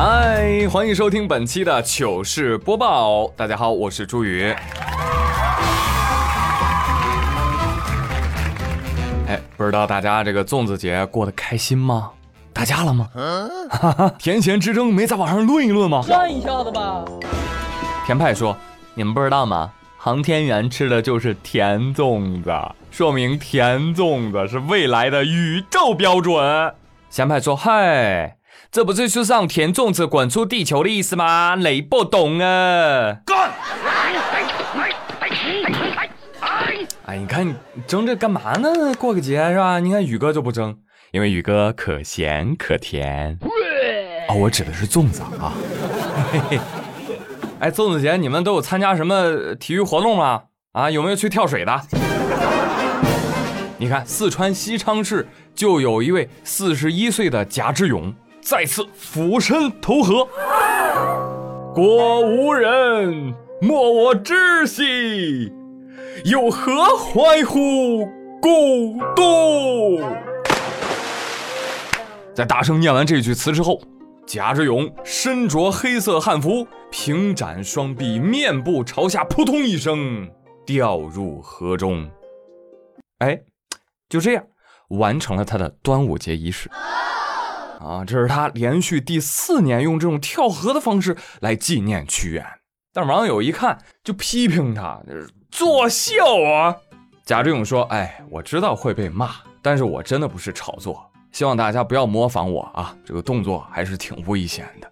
嗨，欢迎收听本期的糗事播报。大家好，我是朱宇。哎，不知道大家这个粽子节过得开心吗？打架了吗？哈哈，甜咸之争没在网上论一论吗？算一下子吧。甜派说：“你们不知道吗？航天员吃的就是甜粽子，说明甜粽子是未来的宇宙标准。”咸派说：“嗨。”这不是说让甜粽子滚出地球的意思吗？雷不懂啊！干！哎，你看你争这干嘛呢？过个节是吧？你看宇哥就不争，因为宇哥可咸可甜。哦，我指的是粽子啊。哎，粽子节你们都有参加什么体育活动吗？啊，有没有去跳水的？你看四川西昌市就有一位四十一岁的贾志勇。再次俯身投河，果无人，莫我知兮，有何怀乎故都？在大声念完这句词之后，贾志勇身着黑色汉服，平展双臂，面部朝下，扑通一声掉入河中。哎，就这样完成了他的端午节仪式。啊，这是他连续第四年用这种跳河的方式来纪念屈原，但网友一看就批评他作秀啊。贾志勇说：“哎，我知道会被骂，但是我真的不是炒作，希望大家不要模仿我啊，这个动作还是挺危险的。”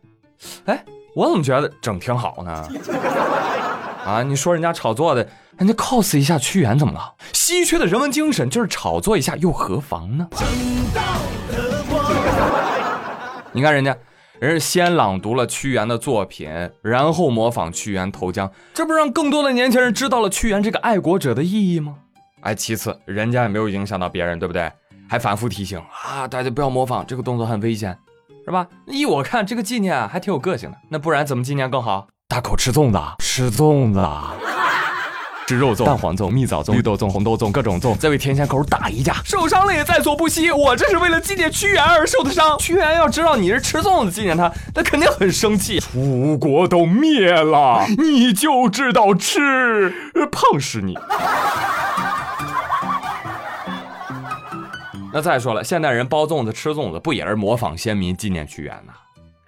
哎，我怎么觉得整挺好呢？啊，你说人家炒作的，人家 cos 一下屈原怎么了？稀缺的人文精神就是炒作一下又何妨呢？你看人家，人是先朗读了屈原的作品，然后模仿屈原投江，这不让更多的年轻人知道了屈原这个爱国者的意义吗？哎，其次，人家也没有影响到别人，对不对？还反复提醒啊，大家不要模仿这个动作很危险，是吧？依我看，这个纪念还挺有个性的。那不然怎么纪念更好？大口吃粽子，吃粽子。吃肉粽、蛋黄粽、蜜枣粽、绿豆粽、红豆粽，各种粽，再为甜咸口打一架，受伤了也在所不惜。我这是为了纪念屈原而受的伤。屈原要知道你是吃粽子纪念他，他肯定很生气。楚国都灭了，你就知道吃，胖死你。那再说了，现代人包粽子、吃粽子，不也是模仿先民纪念屈原呐？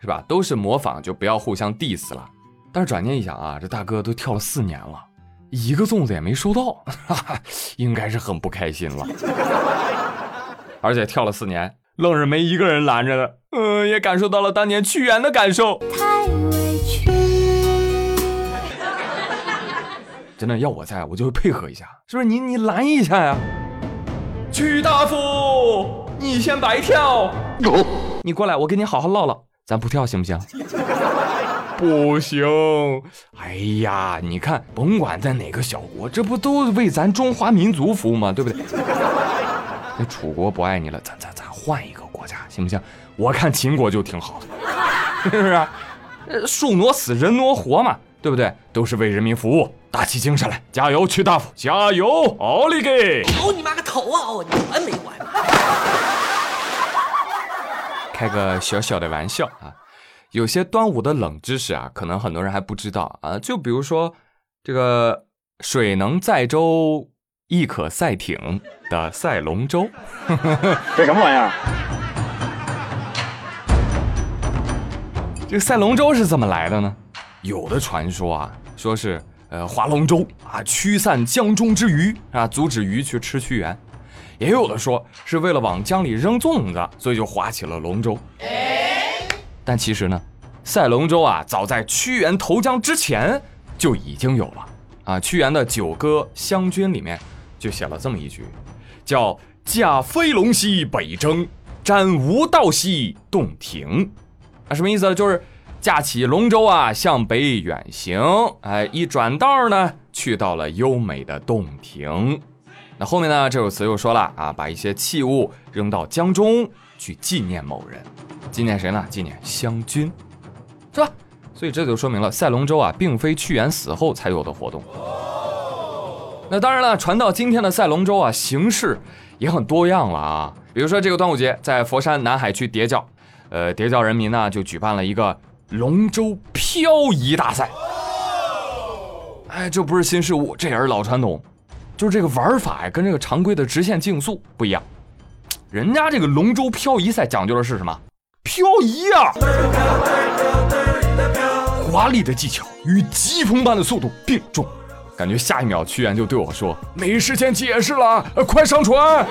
是吧？都是模仿，就不要互相 diss 了。但是转念一想啊，这大哥都跳了四年了。一个粽子也没收到，应该是很不开心了。而且跳了四年，愣是没一个人拦着的。嗯，也感受到了当年屈原的感受。太委屈。真的要我在，我就会配合一下，是不是？你你拦一下呀。屈大夫，你先白跳。你过来，我跟你好好唠唠，咱不跳行不行？不行，哎呀，你看，甭管在哪个小国，这不都为咱中华民族服务吗？对不对？那楚国不爱你了，咱咱咱换一个国家行不行？我看秦国就挺好的，是不是？呃，树挪死，人挪活嘛，对不对？都是为人民服务，打起精神来，加油，屈大夫，加油，奥利给！哦你妈个头啊！哦，你完没完？开个小小的玩笑啊。有些端午的冷知识啊，可能很多人还不知道啊。就比如说，这个“水能载舟，亦可赛艇”的赛龙舟，这什么玩意儿？这个赛龙舟是怎么来的呢？有的传说啊，说是呃划龙舟啊，驱散江中之鱼啊，阻止鱼去吃屈原；也有的说是为了往江里扔粽子，所以就划起了龙舟。但其实呢，赛龙舟啊，早在屈原投江之前就已经有了啊。屈原的《九歌·湘君》里面就写了这么一句，叫“驾飞龙兮北征，瞻无道兮洞庭”。啊，什么意思呢？就是驾起龙舟啊，向北远行。哎，一转道呢，去到了优美的洞庭。那后面呢，这首词又说了啊，把一些器物扔到江中去纪念某人。纪念谁呢？纪念湘君，是吧？所以这就说明了赛龙舟啊，并非屈原死后才有的活动。那当然了，传到今天的赛龙舟啊，形式也很多样了啊。比如说这个端午节，在佛山南海区叠教，呃，叠教人民呢就举办了一个龙舟漂移大赛。哎，这不是新事物，这也是老传统，就是这个玩法呀，跟这个常规的直线竞速不一样。人家这个龙舟漂移赛讲究的是什么？漂移啊！华丽的技巧与疾风般的速度并重，感觉下一秒屈原就对我说：“没时间解释了，快上船！”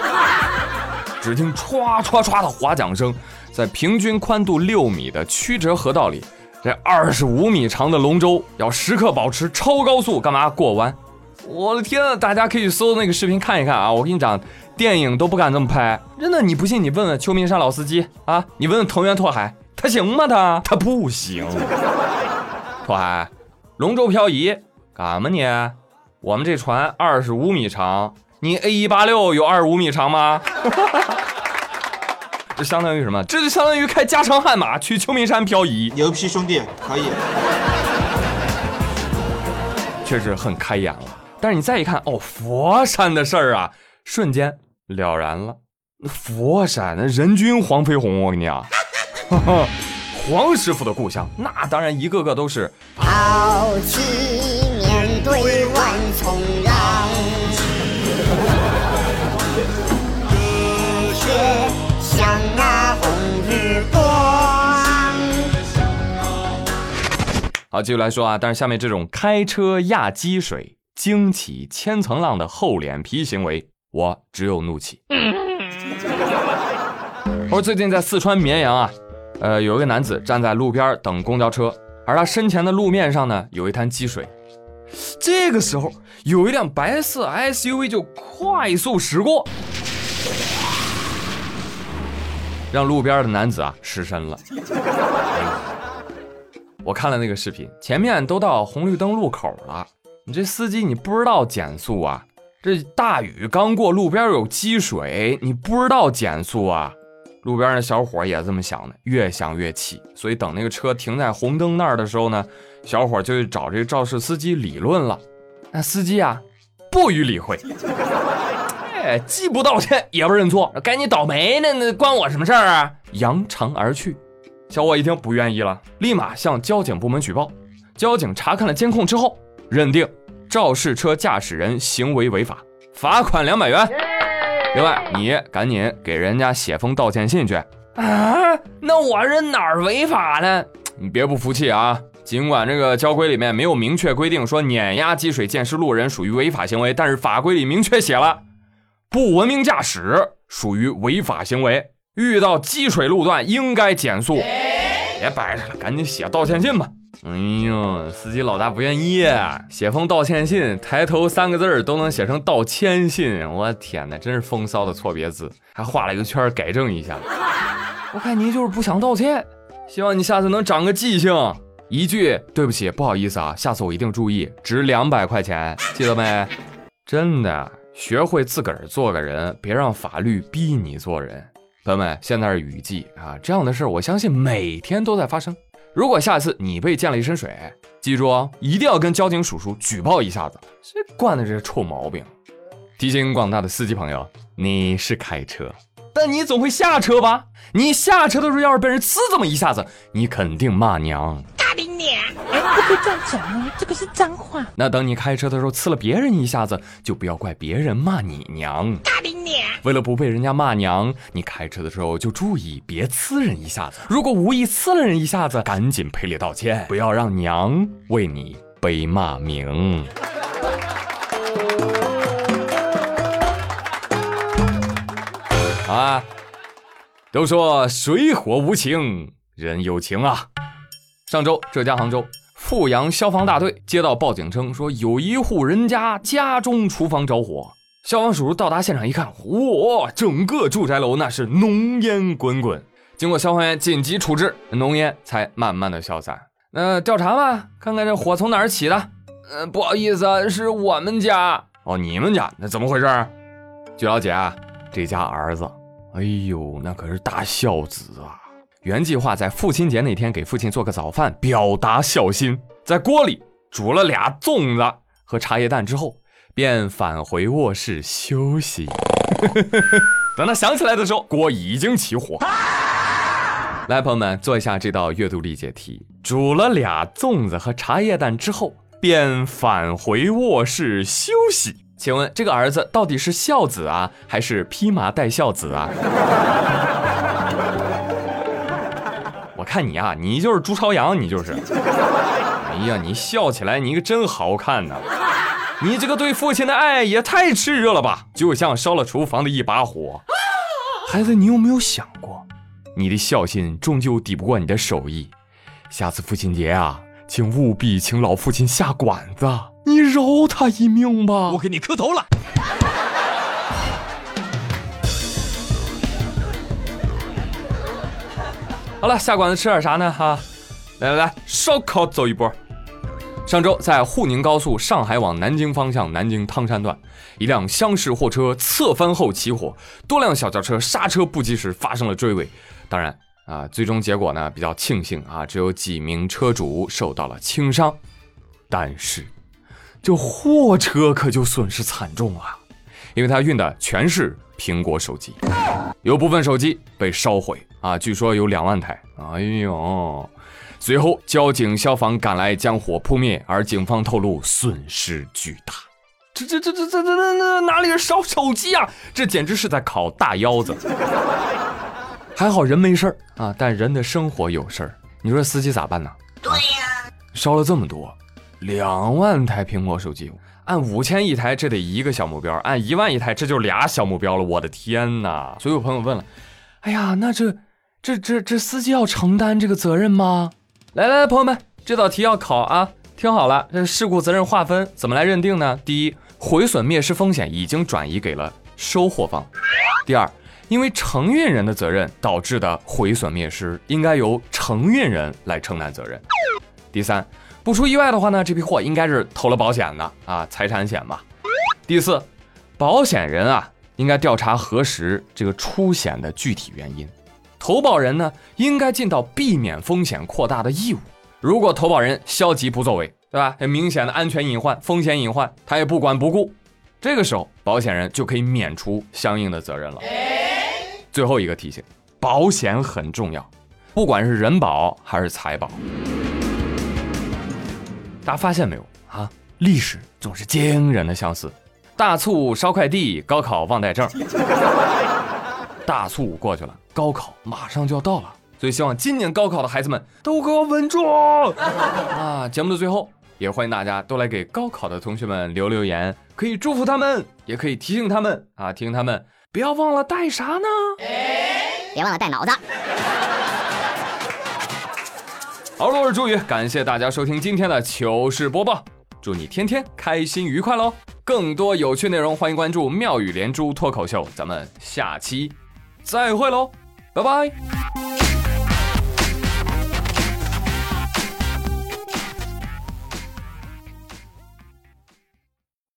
只听唰唰唰的划桨声，在平均宽度六米的曲折河道里，这二十五米长的龙舟要时刻保持超高速，干嘛过弯？我的天啊！大家可以搜那个视频看一看啊！我跟你讲，电影都不敢这么拍，真的。你不信，你问问秋名山老司机啊，你问问藤原拓海，他行吗？他他不行。拓海，龙舟漂移敢吗你？我们这船二十五米长，你 A 一八六有二十五米长吗？这相当于什么？这就相当于开加长悍马去秋名山漂移。牛批兄弟，可以。确实很开眼了。但是你再一看，哦，佛山的事儿啊，瞬间了然了。佛山那人均黄飞鸿，我跟你讲，黄师傅的故乡，那当然一个个都是豪气面对万重浪，热血像那红日光。好，继续来说啊，但是下面这种开车压积水。惊起千层浪的厚脸皮行为，我只有怒气。我最近在四川绵阳啊，呃，有一个男子站在路边等公交车，而他身前的路面上呢有一滩积水。这个时候，有一辆白色 SUV 就快速驶过，让路边的男子啊失身了。我看了那个视频，前面都到红绿灯路口了。你这司机，你不知道减速啊？这大雨刚过，路边有积水，你不知道减速啊？路边那小伙也这么想的，越想越气，所以等那个车停在红灯那儿的时候呢，小伙就去找这肇事司机理论了。那司机啊，不予理会，哎，既不道歉也不认错，该你倒霉呢，那关我什么事儿啊？扬长而去。小伙一听不愿意了，立马向交警部门举报。交警查看了监控之后。认定肇事车驾驶人行为违法，罚款两百元。另外，你赶紧给人家写封道歉信去。啊，那我这哪儿违法呢？你别不服气啊！尽管这个交规里面没有明确规定说碾压积水溅湿路人属于违法行为，但是法规里明确写了，不文明驾驶属于违法行为，遇到积水路段应该减速。别掰扯了，赶紧写道歉信吧。哎呦，司机老大不愿意写封道歉信，抬头三个字儿都能写成道歉信，我天哪，真是风骚的错别字，还画了一个圈改正一下。我看你就是不想道歉，希望你下次能长个记性，一句对不起，不好意思啊，下次我一定注意，值两百块钱，记得没？真的，学会自个儿做个人，别让法律逼你做人。朋友们，现在是雨季啊，这样的事我相信每天都在发生。如果下次你被溅了一身水，记住哦，一定要跟交警叔叔举报一下子。谁惯的这臭毛病？提醒广大的司机朋友，你是开车，但你总会下车吧？你下车的时候要是被人呲这么一下子，你肯定骂娘。大林脸，哎，不可以这样讲哦，这个是脏话。那等你开车的时候呲了别人一下子，就不要怪别人骂你娘。大林脸。为了不被人家骂娘，你开车的时候就注意别呲人一下子。如果无意呲了人一下子，赶紧赔礼道歉，不要让娘为你背骂名。啊，都说水火无情，人有情啊。上周，浙江杭州富阳消防大队接到报警称，说有一户人家家中厨房着火。消防叔叔到达现场一看，哇，整个住宅楼那是浓烟滚滚。经过消防员紧急处置，浓烟才慢慢的消散。那调查吧，看看这火从哪儿起的。呃，不好意思，是我们家。哦，你们家？那怎么回事？据了解啊，这家儿子，哎呦，那可是大孝子啊。原计划在父亲节那天给父亲做个早饭，表达孝心，在锅里煮了俩粽子和茶叶蛋之后。便返回卧室休息。等他想起来的时候，锅已经起火。来，朋友们，做一下这道阅读理解题：煮了俩粽子和茶叶蛋之后，便返回卧室休息。请问这个儿子到底是孝子啊，还是披麻戴孝子啊？我看你啊，你就是朱朝阳，你就是。哎呀，你笑起来你可真好看呐！你这个对父亲的爱也太炽热了吧，就像烧了厨房的一把火。孩子，你有没有想过，你的孝心终究抵不过你的手艺？下次父亲节啊，请务必请老父亲下馆子，你饶他一命吧！我给你磕头了。好了，下馆子吃点啥呢？哈，来来来，烧烤走一波。上周在沪宁高速上海往南京方向南京汤山段，一辆厢式货车侧翻后起火，多辆小轿车刹车不及时发生了追尾。当然啊，最终结果呢比较庆幸啊，只有几名车主受到了轻伤。但是这货车可就损失惨重了，因为它运的全是苹果手机，有部分手机被烧毁啊，据说有两万台。哎呦！随后，交警、消防赶来将火扑灭，而警方透露损失巨大。这、这、这、这、这、这、这哪里是烧手机啊？这简直是在烤大腰子。还好人没事儿啊，但人的生活有事儿。你说司机咋办呢？对呀，烧了这么多，两万台苹果手机，按五千一台，这得一个小目标；按一万一台，这就俩小目标了。我的天哪！所以有朋友问了：哎呀，那这、这、这、这司机要承担这个责任吗？来来来，朋友们，这道题要考啊！听好了，这事故责任划分怎么来认定呢？第一，毁损灭失风险已经转移给了收货方；第二，因为承运人的责任导致的毁损灭失，应该由承运人来承担责任；第三，不出意外的话呢，这批货应该是投了保险的啊，财产险吧；第四，保险人啊，应该调查核实这个出险的具体原因。投保人呢，应该尽到避免风险扩大的义务。如果投保人消极不作为，对吧？很明显的安全隐患、风险隐患，他也不管不顾，这个时候保险人就可以免除相应的责任了。最后一个提醒：保险很重要，不管是人保还是财保。大家发现没有啊？历史总是惊人的相似。大促烧快递，高考忘带证。大促过去了，高考马上就要到了，所以希望今年高考的孩子们都给我稳住啊！节目的最后，也欢迎大家都来给高考的同学们留留言，可以祝福他们，也可以提醒他们啊，提醒他们不要忘了带啥呢？别忘了带脑子。好了，我是朱宇，感谢大家收听今天的糗事播报，祝你天天开心愉快喽！更多有趣内容，欢迎关注妙语连珠脱口秀，咱们下期。再会喽，拜拜。